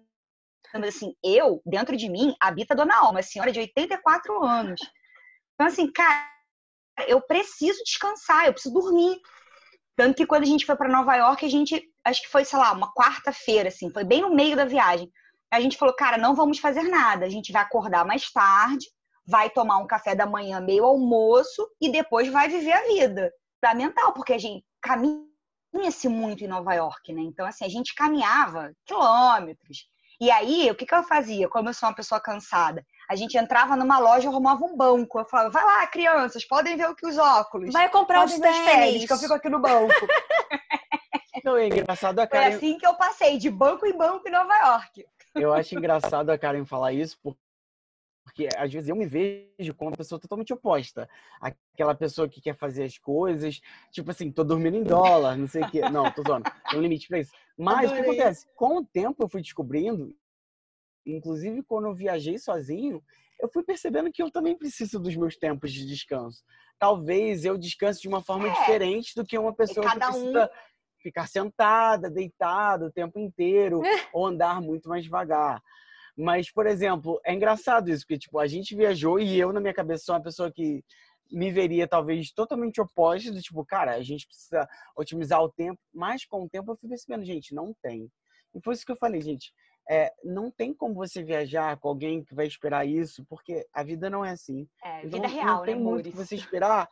Mas assim, eu, dentro de mim, habita a Dona Alma, senhora de 84 anos. Então, assim, cara, eu preciso descansar, eu preciso dormir. Tanto que quando a gente foi para Nova York, a gente, acho que foi, sei lá, uma quarta-feira, assim, foi bem no meio da viagem. A gente falou, cara, não vamos fazer nada. A gente vai acordar mais tarde, vai tomar um café da manhã, meio almoço, e depois vai viver a vida. Fundamental, porque a gente caminha-se muito em Nova York, né? Então, assim, a gente caminhava quilômetros. E aí, o que, que eu fazia? Como eu sou uma pessoa cansada, a gente entrava numa loja e arrumava um banco. Eu falava, vai lá, crianças, podem ver o que os óculos. vai comprar os podem ver os tênis, tênis. que eu fico aqui no banco. [laughs] Não, é engraçado a Foi Karen. assim que eu passei, de banco em banco em Nova York. Eu acho engraçado a Karen falar isso, por- porque às vezes eu me vejo como uma pessoa totalmente oposta. Aquela pessoa que quer fazer as coisas, tipo assim, tô dormindo em dólar, não sei o quê. Não, tô zoando. Tem um limite pra isso. Mas o que acontece? Com o tempo eu fui descobrindo, inclusive quando eu viajei sozinho, eu fui percebendo que eu também preciso dos meus tempos de descanso. Talvez eu descanse de uma forma É. diferente do que uma pessoa que cada um- precisa ficar sentada, deitada o tempo inteiro, ou andar muito mais devagar. Mas, por exemplo, é engraçado isso, porque tipo, a gente viajou e eu, na minha cabeça, sou uma pessoa que me veria talvez totalmente oposta, do tipo, cara, a gente precisa otimizar o tempo, mas com o tempo eu fui percebendo, gente, não tem. E foi isso que eu falei, gente, é, não tem como você viajar com alguém que vai esperar isso, porque a vida não é assim. É, Então, vida real, não tem né, muito que você esperar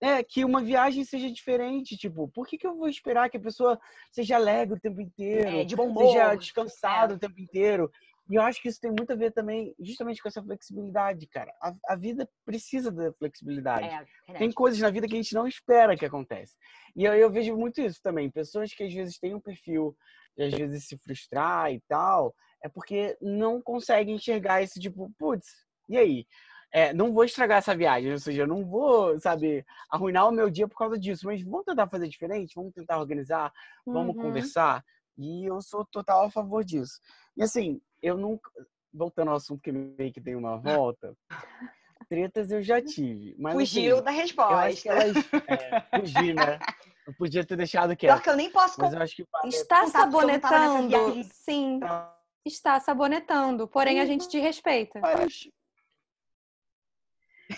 é, que uma viagem seja diferente. Tipo, por que, que eu vou esperar que a pessoa seja alegre o tempo inteiro? É, de bom humor. seja descansado É. o tempo inteiro. E eu acho que isso tem muito a ver também, justamente com essa flexibilidade, cara. A, a vida precisa da flexibilidade. É. Tem coisas na vida que a gente não espera que aconteça. E eu, eu vejo muito isso também. Pessoas que às vezes têm um perfil de às vezes se frustrar e tal, é porque não conseguem enxergar esse tipo, putz, e aí? É, não vou estragar essa viagem, ou seja, eu não vou, sabe, arruinar o meu dia por causa disso, mas vamos tentar fazer diferente, vamos tentar organizar, vamos Uhum. conversar. E eu sou total a favor disso. E assim, eu nunca. Voltando ao assunto que meio que tem uma volta, tretas eu já tive. Mas, Fugiu assim, da eu acho resposta. que elas. É, fugi, né? [laughs] Eu podia ter deixado Pior quieto. que eu nem posso Mas eu acho que Está sabonetando? Sim, está sabonetando. Porém, a Uhum. gente te respeita. vários.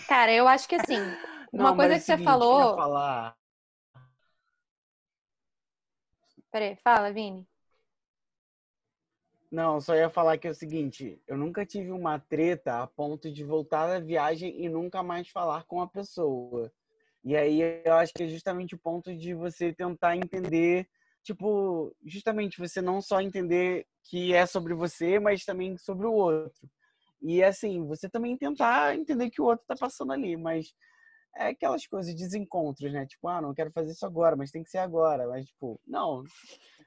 Cara, eu acho que assim, [laughs] uma Não, coisa é que você seguinte, eu ia falou. falar. Peraí, fala, Vini. Não, só ia falar que é o seguinte, eu nunca tive uma treta a ponto de voltar da viagem e nunca mais falar com a pessoa. E aí eu acho que é justamente o ponto de você tentar entender, tipo, justamente você não só entender que é sobre você, mas também sobre o outro. E assim, você também tentar entender que o outro tá passando ali, mas é aquelas coisas, desencontros, né? Tipo, ah, não quero fazer isso agora, mas tem que ser agora. Mas, tipo, não.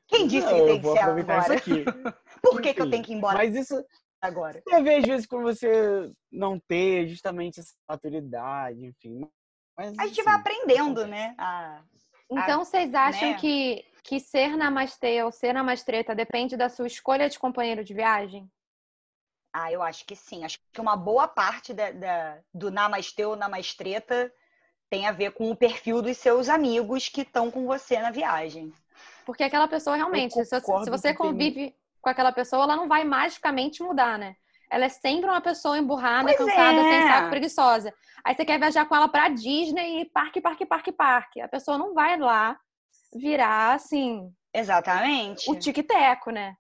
Quem disse não, que eu tem que ser agora? isso aqui. [laughs] Por que, que eu tenho que ir embora Mas isso agora? a ver, às vezes, com você não ter justamente essa maturidade, enfim. Mas, A gente vai assim, aprendendo, né? a- Então, vocês acham né? que, que ser namastê ou ser namastreta depende da sua escolha de companheiro de viagem? Ah, eu acho que sim. Acho que uma boa parte da, da- do namastê ou namastreta tem a ver com o perfil dos seus amigos que estão com você na viagem. Porque aquela pessoa realmente, se, se você convive com aquela pessoa, ela não vai magicamente mudar, né? Ela é sempre uma pessoa emburrada, Pois cansada, é. sem saco, preguiçosa. Aí você quer viajar com ela pra Disney e parque, parque, parque, parque. A pessoa não vai lá virar, assim, Exatamente. o tic-teco, né?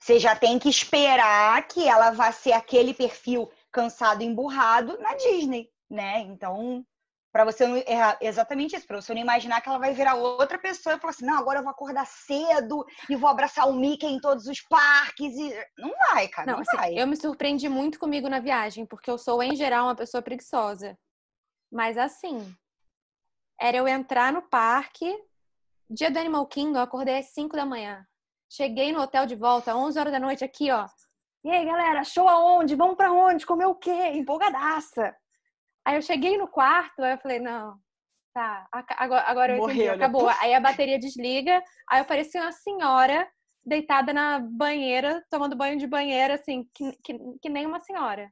Você já tem que esperar que ela vá ser aquele perfil cansado e emburrado na Disney, né? Então, para você não é exatamente isso, para você não imaginar que ela vai virar outra pessoa e falar assim: "Não, agora eu vou acordar cedo e vou abraçar o Mickey em todos os parques" e não vai, cara, não, Não, assim, vai. eu me surpreendi muito comigo na viagem, porque eu sou, em geral, uma pessoa preguiçosa. Mas assim, era eu entrar no parque, dia do Animal Kingdom, eu acordei às 5 da manhã. Cheguei no hotel de volta, 11 horas da noite, aqui, ó. E aí, galera, show aonde? Vamos pra onde? Comer o quê? Empolgadaça. Aí eu cheguei no quarto, aí eu falei, não, tá, agora, agora eu entendi, acabou. Aí a bateria desliga, aí eu parecia uma senhora deitada na banheira, tomando banho de banheira, assim, que, que, que nem uma senhora.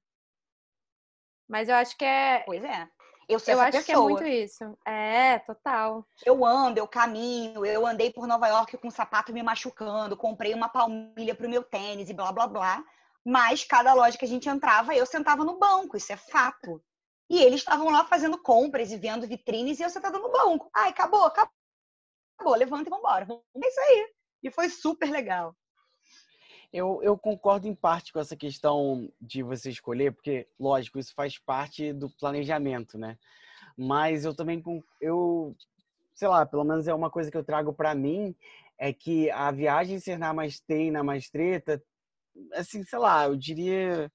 Mas eu acho que é. Pois é. Eu Eu acho que é pessoa. muito isso. É, total. Eu ando, eu caminho, eu andei por Nova York com o sapato me machucando, comprei uma palmilha pro meu tênis e blá blá blá. Mas cada loja que a gente entrava, eu sentava no banco, isso é fato. E eles estavam lá fazendo compras e vendo vitrines e eu sentada no banco. Ai, acabou, acabou. Acabou, levanta e vambora. É isso aí. E foi super legal. Eu, eu concordo em parte com essa questão de você escolher, porque, lógico, isso faz parte do planejamento, né? Mas eu também, eu, sei lá, pelo menos é uma coisa que eu trago para mim, é que a viagem ser na Namastê e Namastreta, assim, sei lá, eu diria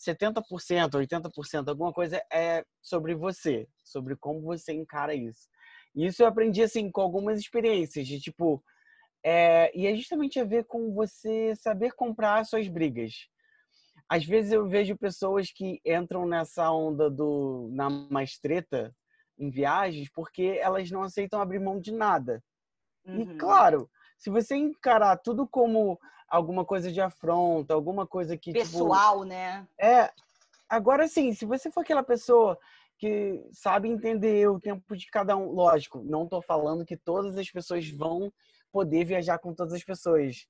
70%, 80%, alguma coisa é sobre você, sobre como você encara isso. E isso eu aprendi, assim, com algumas experiências, de tipo, é, e é justamente a ver com você saber comprar suas brigas. Às vezes eu vejo pessoas que entram nessa onda do na mais treta em viagens porque elas não aceitam abrir mão de nada. E Uhum. claro, se você encarar tudo como alguma coisa de afronta, alguma coisa que tipo, Pessoal, né? é, agora sim, se você for aquela pessoa que sabe entender o tempo de cada um, lógico, não tô falando que todas as pessoas vão poder viajar com todas as pessoas.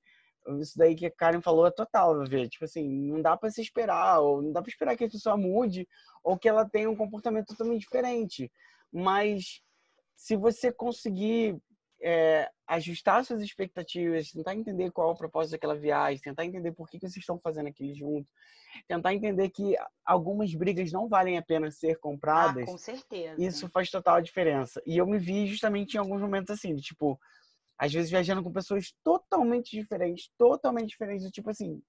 Isso daí que a Karen falou é total, ver, tipo assim, não dá para se esperar, ou não dá para esperar que a pessoa mude ou que ela tenha um comportamento totalmente diferente. Mas se você conseguir é, ajustar suas expectativas, tentar entender qual é o propósito daquela viagem, tentar entender por que, que vocês estão fazendo aquilo junto, tentar entender que algumas brigas não valem a pena ser Ah, compradas, com certeza. isso faz total diferença. E eu me vi justamente em alguns momentos assim, de, tipo, às vezes viajando com pessoas totalmente diferentes, totalmente diferentes, do tipo assim,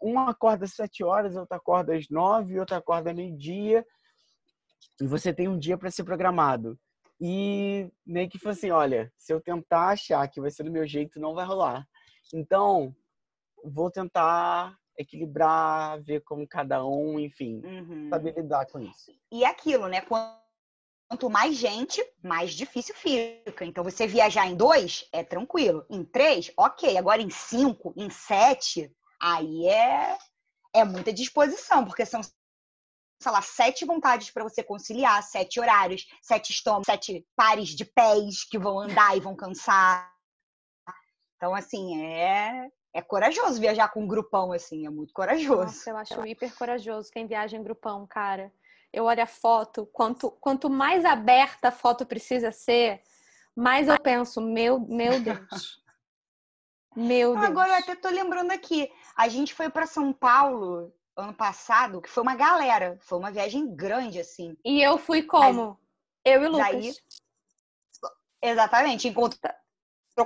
uma acorda às sete horas, outra acorda às nove, outra acorda meio-dia, e você tem um dia para ser programado. E meio que foi assim, olha, se eu tentar achar que vai ser do meu jeito, não vai rolar. Então, vou tentar equilibrar, ver como cada um, enfim, Uhum. saber lidar com isso. E aquilo, né? Quanto mais gente, mais difícil fica. Então, você viajar em dois é tranquilo. Em três, ok. Agora em cinco, em sete, aí é, é muita disposição, porque são, sei lá, sete vontades para você conciliar, sete horários, sete estômagos, sete pares de pés que vão andar e vão cansar. Então, assim, é, é corajoso viajar com um grupão, assim, é muito corajoso. Nossa, eu acho hiper corajoso quem viaja em grupão, cara. eu olho a foto, quanto, quanto mais aberta a foto precisa ser, mais eu penso, meu, meu Deus. [laughs] Meu Deus. Agora eu até tô lembrando aqui. A gente foi para São Paulo ano passado, que foi uma galera. Foi uma viagem grande, assim. E eu fui como? eu e Lucas. Daí, exatamente, encontrou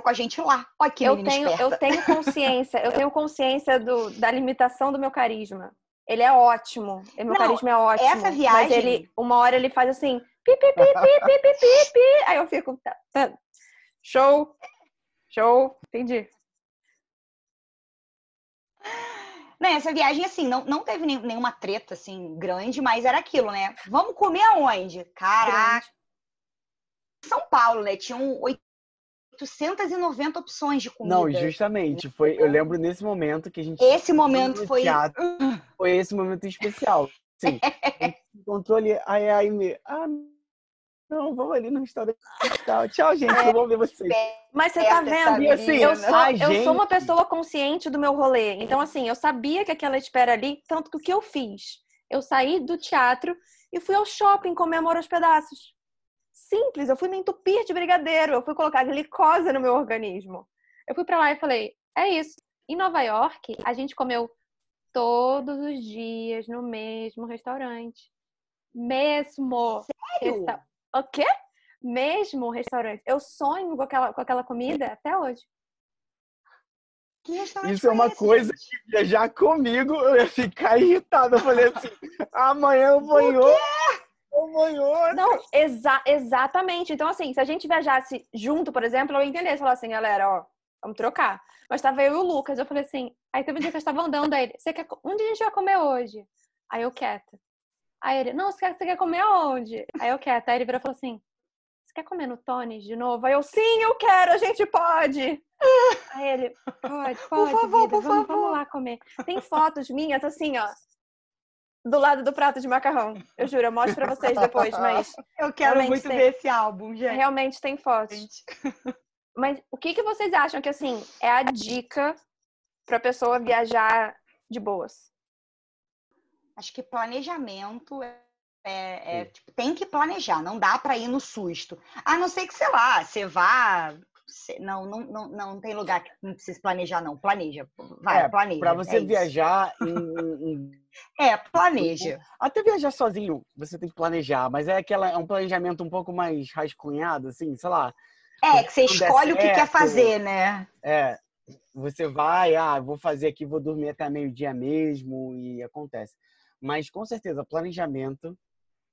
com a gente lá. Olha que eu tenho, esperta. eu tenho consciência, eu tenho consciência do, da limitação do meu carisma. Ele é ótimo. Meu Não, carisma é ótimo. Essa viagem. Mas ele, uma hora ele faz assim, pi, pi, pi, pi, pi, pi, pi, pi. Aí eu fico, tá, tá. show, show, entendi. Né, essa viagem, assim, não, não teve nenhuma treta, assim, grande, mas era aquilo, né? Vamos comer aonde? Caraca! São Paulo, né? Tinham 890 opções de comida. Não, justamente. Foi, eu lembro nesse momento que a gente. Esse momento foi. Teatro, foi esse momento especial. Sim. a gente [laughs] encontrou ali. Ai, ai, me. Ah, não, vamos ali no restaurante. Tchau, tchau gente. É, vamos ver vocês. Mas você tá vendo? Assim, eu, sou, eu sou uma pessoa consciente do meu rolê. Então, assim, eu sabia que aquela espera ali, tanto que o que eu fiz? Eu saí do teatro e fui ao shopping comemorar os pedaços. Simples, eu fui me entupir de brigadeiro, eu fui colocar glicose no meu organismo. Eu fui para lá e falei: é isso. Em Nova York, a gente comeu todos os dias no mesmo restaurante. Mesmo. Sério? Resta... O quê? Mesmo restaurante. Eu sonho com aquela, com aquela comida até hoje. Isso é uma esse, coisa gente? que viajar comigo eu ia ficar irritado. Eu falei assim: amanhã eu vou em outro. Não, exa exatamente. Então, assim, se a gente viajasse junto, por exemplo, eu ia entender. Falar assim, galera, ó, vamos trocar. Mas tava eu e o Lucas. Eu falei assim, aí teve um dia que eu estava andando, aí ele, você quer, onde a gente vai comer hoje? Aí eu quieta. Aí ele, não, você quer, você quer comer aonde? Aí eu quero. Aí ele virou e falou assim: Você quer comer no Tony de novo? Aí eu, sim, eu quero, a gente pode. Aí ele, pode, pode, por favor, vida, por vamos, favor. vamos lá comer. Tem fotos minhas assim, ó, do lado do prato de macarrão. Eu juro, eu mostro pra vocês depois, mas. [laughs] Eu quero muito tem, ver esse álbum, gente. Realmente tem fotos. Gente. [laughs] Mas o que, que vocês acham que, assim, é a dica pra pessoa viajar de boas? Acho que planejamento é, é, é tipo, tem que planejar, não dá para ir no susto. A não ser que, sei lá, você vá. não, não, não, não tem lugar que não precisa planejar, não. Planeja. Vai, é, planeja. Para você é viajar em, em, [laughs] É, planeja. Até viajar sozinho, você tem que planejar, mas é, aquela, é um planejamento um pouco mais rascunhado, assim, sei lá. É, que você escolhe o que quer fazer, né? É, você vai, ah, vou fazer aqui, vou dormir até meio-dia mesmo, e acontece. Mas com certeza, planejamento,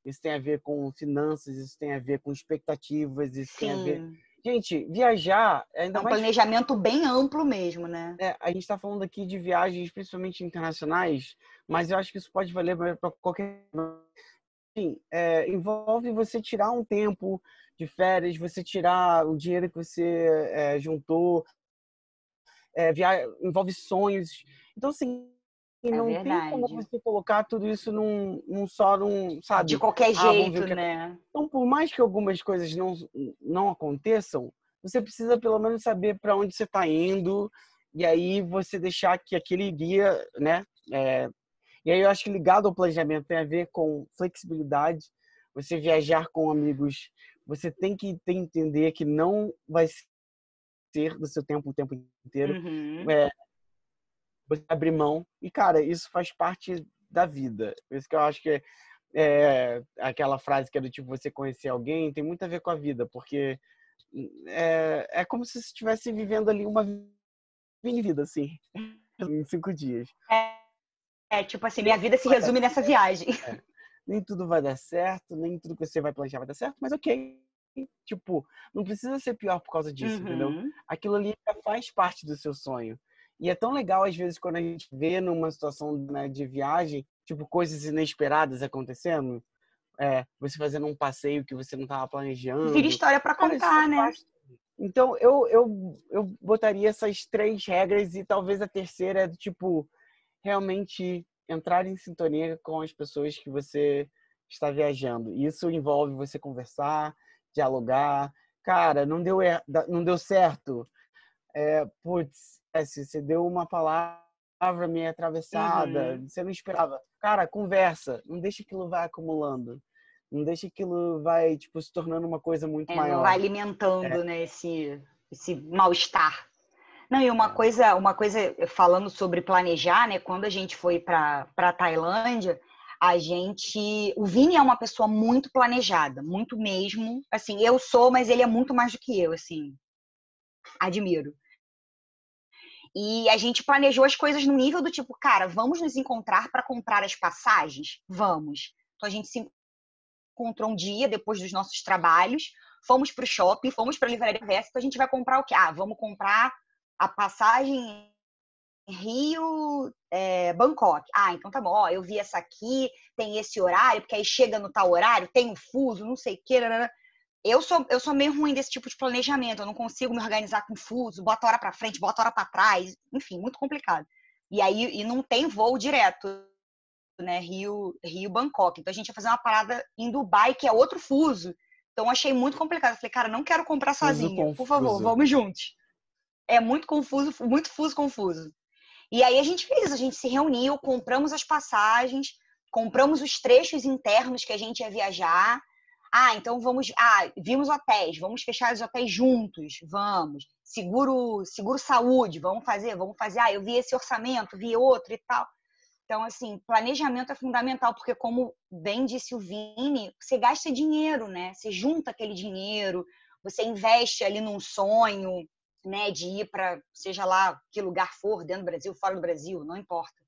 isso tem a ver com finanças, isso tem a ver com expectativas, isso Sim. tem a ver. Gente, viajar ainda é um mais. planejamento bem amplo mesmo, né? É, a gente está falando aqui de viagens, principalmente internacionais, mas eu acho que isso pode valer para qualquer. Sim, é, envolve você tirar um tempo de férias, você tirar o dinheiro que você é, juntou, é, via... envolve sonhos. Então, assim, e não é tem como você colocar tudo isso num, num só, num, sabe? De qualquer ah, jeito, que... né? Então, por mais que algumas coisas não, não aconteçam, você precisa pelo menos saber para onde você está indo e aí você deixar que aquele guia, né? É... E aí eu acho que ligado ao planejamento tem a ver com flexibilidade. Você viajar com amigos, você tem que entender que não vai ser do seu tempo o tempo inteiro. Uhum. É, você abrir mão. E, cara, isso faz parte da vida. Por isso que eu acho que é, aquela frase que é do tipo você conhecer alguém tem muito a ver com a vida, porque é, é como se você estivesse vivendo ali uma mini vida, assim, [laughs] em cinco dias. É, é tipo assim, minha vida se resume nessa viagem. É. Nem tudo vai dar certo, nem tudo que você vai planejar vai dar certo, mas ok. Tipo, não precisa ser pior por causa disso, uhum. entendeu? Aquilo ali faz parte do seu sonho. E é tão legal, às vezes, quando a gente vê numa situação né, de viagem, tipo, coisas inesperadas acontecendo. É, você fazendo um passeio que você não estava planejando. Vira história para contar, né? Então, eu, eu, eu botaria essas três regras e talvez a terceira é tipo, realmente entrar em sintonia com as pessoas que você está viajando. Isso envolve você conversar, dialogar. Cara, não deu, não deu certo. É, putz, se você deu uma palavra meio atravessada, Uhum. você não esperava. Cara, conversa, não deixa aquilo vai acumulando. Não deixa aquilo vai, tipo, se tornando uma coisa muito É, maior. não vai alimentando, né, esse, esse mal-estar. Não, e uma coisa, uma coisa falando sobre planejar, né? Quando a gente foi para para Tailândia, a gente, o Vini é uma pessoa muito planejada, muito mesmo. Assim, eu sou, mas ele é muito mais do que eu, assim. Admiro. E a gente planejou as coisas no nível do tipo, cara, vamos nos encontrar para comprar as passagens? Vamos. Então a gente se encontrou um dia depois dos nossos trabalhos, fomos para o shopping, fomos para a livraria Versa, então a gente vai comprar o quê? Ah, vamos comprar a passagem Rio é, Bangkok. Ah, então tá bom, ó, eu vi essa aqui, tem esse horário, porque aí chega no tal horário, tem um fuso, não sei o que. Eu sou, eu sou meio ruim desse tipo de planejamento, eu não consigo me organizar com fuso, bota hora para frente, bota hora para trás, enfim, muito complicado. E aí e não tem voo direto, né? Rio, Rio Bangkok. Então a gente ia fazer uma parada em Dubai, que é outro fuso. Então achei muito complicado. Eu falei, cara, não quero comprar sozinha. Por favor, vamos juntos. É muito confuso, muito fuso confuso. E aí a gente fez isso, a gente se reuniu, compramos as passagens, compramos os trechos internos que a gente ia viajar. Ah, então vamos. Ah, vimos hotéis, vamos fechar os hotéis juntos, vamos. Seguro, seguro saúde, vamos fazer, vamos fazer. Ah, eu vi esse orçamento, vi outro e tal. Então, assim, planejamento é fundamental, porque, como bem disse o Vini, você gasta dinheiro, né? Você junta aquele dinheiro, você investe ali num sonho, né? De ir para, seja lá que lugar for, dentro do Brasil, fora do Brasil, não importa.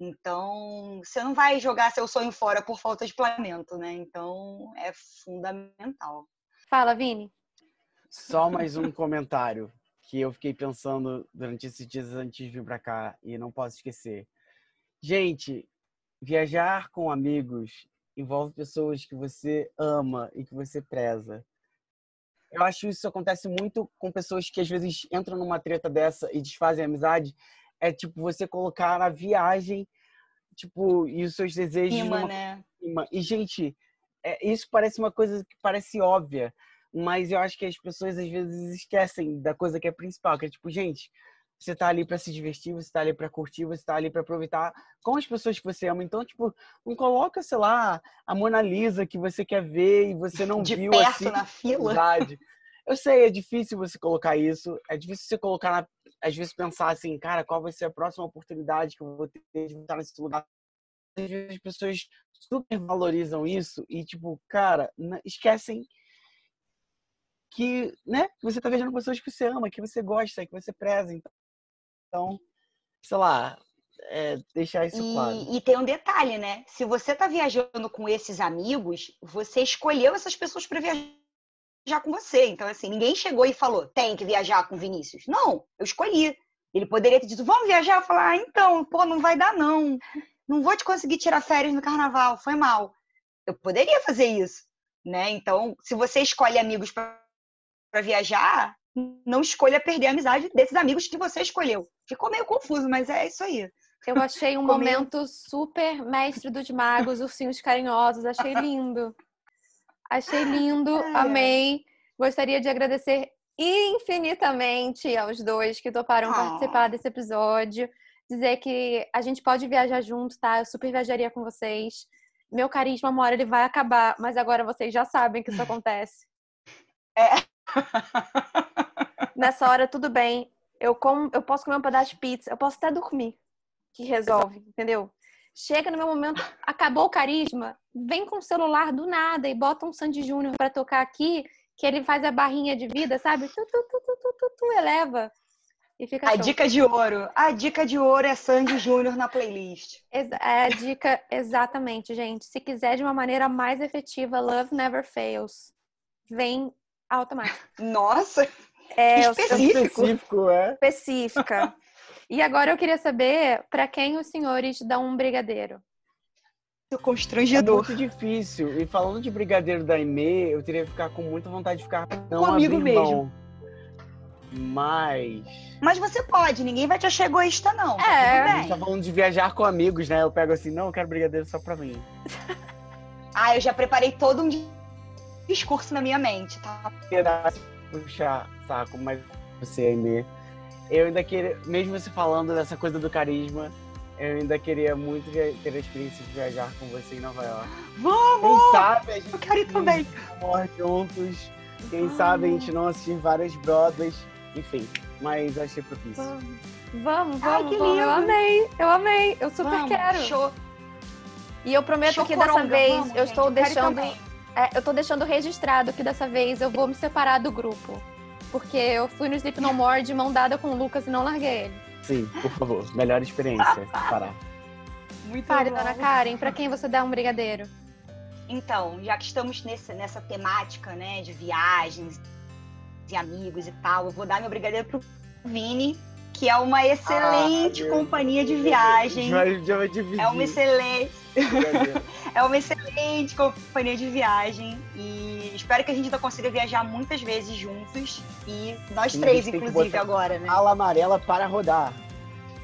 Então, você não vai jogar seu sonho fora por falta de planejamento, né? Então, é fundamental. Fala, Vini. Só mais um comentário que eu fiquei pensando durante esses dias antes de vir para cá e não posso esquecer. Gente, viajar com amigos envolve pessoas que você ama e que você preza. Eu acho que isso acontece muito com pessoas que às vezes entram numa treta dessa e desfazem a amizade. É tipo você colocar a viagem, tipo, e os seus desejos Rima, numa né? E, gente, é, isso parece uma coisa que parece óbvia, mas eu acho que as pessoas às vezes esquecem da coisa que é principal, que é tipo, gente, você tá ali para se divertir, você tá ali para curtir, você tá ali para aproveitar com as pessoas que você ama. Então, tipo, não coloca, sei lá, a Mona Lisa que você quer ver e você não De viu perto assim. na fila. Verdade. Eu sei, é difícil você colocar isso, é difícil você colocar, na- às vezes pensar assim, cara, qual vai ser a próxima oportunidade que eu vou ter de estar nesse lugar. Às vezes as pessoas super valorizam isso e, tipo, cara, esquecem que, né, você tá viajando com pessoas que você ama, que você gosta, que você preza. Então, sei lá, é, deixar isso claro. E, e tem um detalhe, né? Se você tá viajando com esses amigos, você escolheu essas pessoas para viajar com você. Então, assim, ninguém chegou e falou, tem que viajar com Vinícius. Não, eu escolhi. Ele poderia ter dito, vamos viajar? Eu falar, ah, então, pô, não vai dar, não. Não vou te conseguir tirar férias no carnaval, foi mal. Eu poderia fazer isso, né? Então, se você escolhe amigos para viajar, não escolha perder a amizade desses amigos que você escolheu. Ficou meio confuso, mas é isso aí. Eu achei um Comigo. momento super mestre dos magos, ursinhos carinhosos. Achei lindo. Achei lindo, amei. Gostaria de agradecer infinitamente aos dois que toparam Ah. participar desse episódio. Dizer que a gente pode viajar junto, tá? Eu super viajaria com vocês. Meu carisma, uma hora ele vai acabar, mas agora vocês já sabem que isso acontece. É. [laughs] Nessa hora, tudo bem. Eu, como, eu posso comer um pedaço de pizza, eu posso até dormir. Que resolve, entendeu? Chega no meu momento, acabou o carisma, vem com o celular do nada e bota um Sandy Júnior pra tocar aqui, que ele faz a barrinha de vida, sabe? Tu, tu, tu, tu, tu, tu, tu, eleva. E fica A show. dica de ouro. A dica de ouro é Sandy Júnior na playlist. É a dica, exatamente, gente. Se quiser de uma maneira mais efetiva, Love Never Fails. Vem automático. Nossa, É, Específico. específico, é. específica. E agora eu queria saber para quem os senhores dão um brigadeiro. É constrangedor. muito difícil. E falando de brigadeiro da Aimee, eu teria que ficar com muita vontade de ficar não Um amigo mão. Mas. Mas você pode, ninguém vai te achar egoísta, não. Tá É. tudo A gente tá falando de viajar com amigos, né? Eu pego assim, não, eu quero brigadeiro só pra mim. [laughs] Ah, eu já preparei todo um di- discurso na minha mente, tá? Puxar saco, mas você, Aimee. Eu ainda queria, mesmo você falando dessa coisa do carisma, eu ainda queria muito ter a experiência de viajar com você em Nova York. Vamos! Quem sabe a gente Eu quero ir também. morre juntos. Quem sabe a gente não assistir várias Broadways. Enfim, mas eu achei propício. Vamos, vamos, Ai, que vamos. Eu lindo. amei, eu amei. Eu super Vamos, quero. Show. E eu prometo que dessa Chocoronga, vez vamos, eu gente, estou eu deixando. é, eu tô deixando registrado que dessa vez eu vou me separar do grupo. Porque eu fui no Sleep No More de mão dada com o Lucas e não larguei ele. Sim, por favor. Melhor experiência. parar. Muito Fale, bom. dona Karen, pra quem você dá um brigadeiro? Então, já que estamos nesse, nessa temática, né, de viagens e amigos e tal, eu vou dar meu brigadeiro pro Vini, que é uma excelente meu companhia de viagem. É uma excelente. É uma excelente companhia de viagem e espero que a gente ainda consiga viajar muitas vezes juntos e nós três inclusive agora, né? Ala amarela para rodar.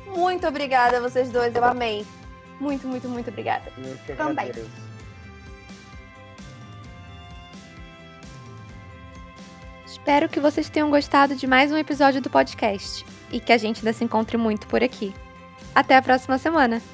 Muito obrigada a vocês dois, eu amei. Muito, muito, muito obrigada. Também. agradeço. Espero que vocês tenham gostado de mais um episódio do podcast e que a gente ainda se encontre muito por aqui. Até a próxima semana!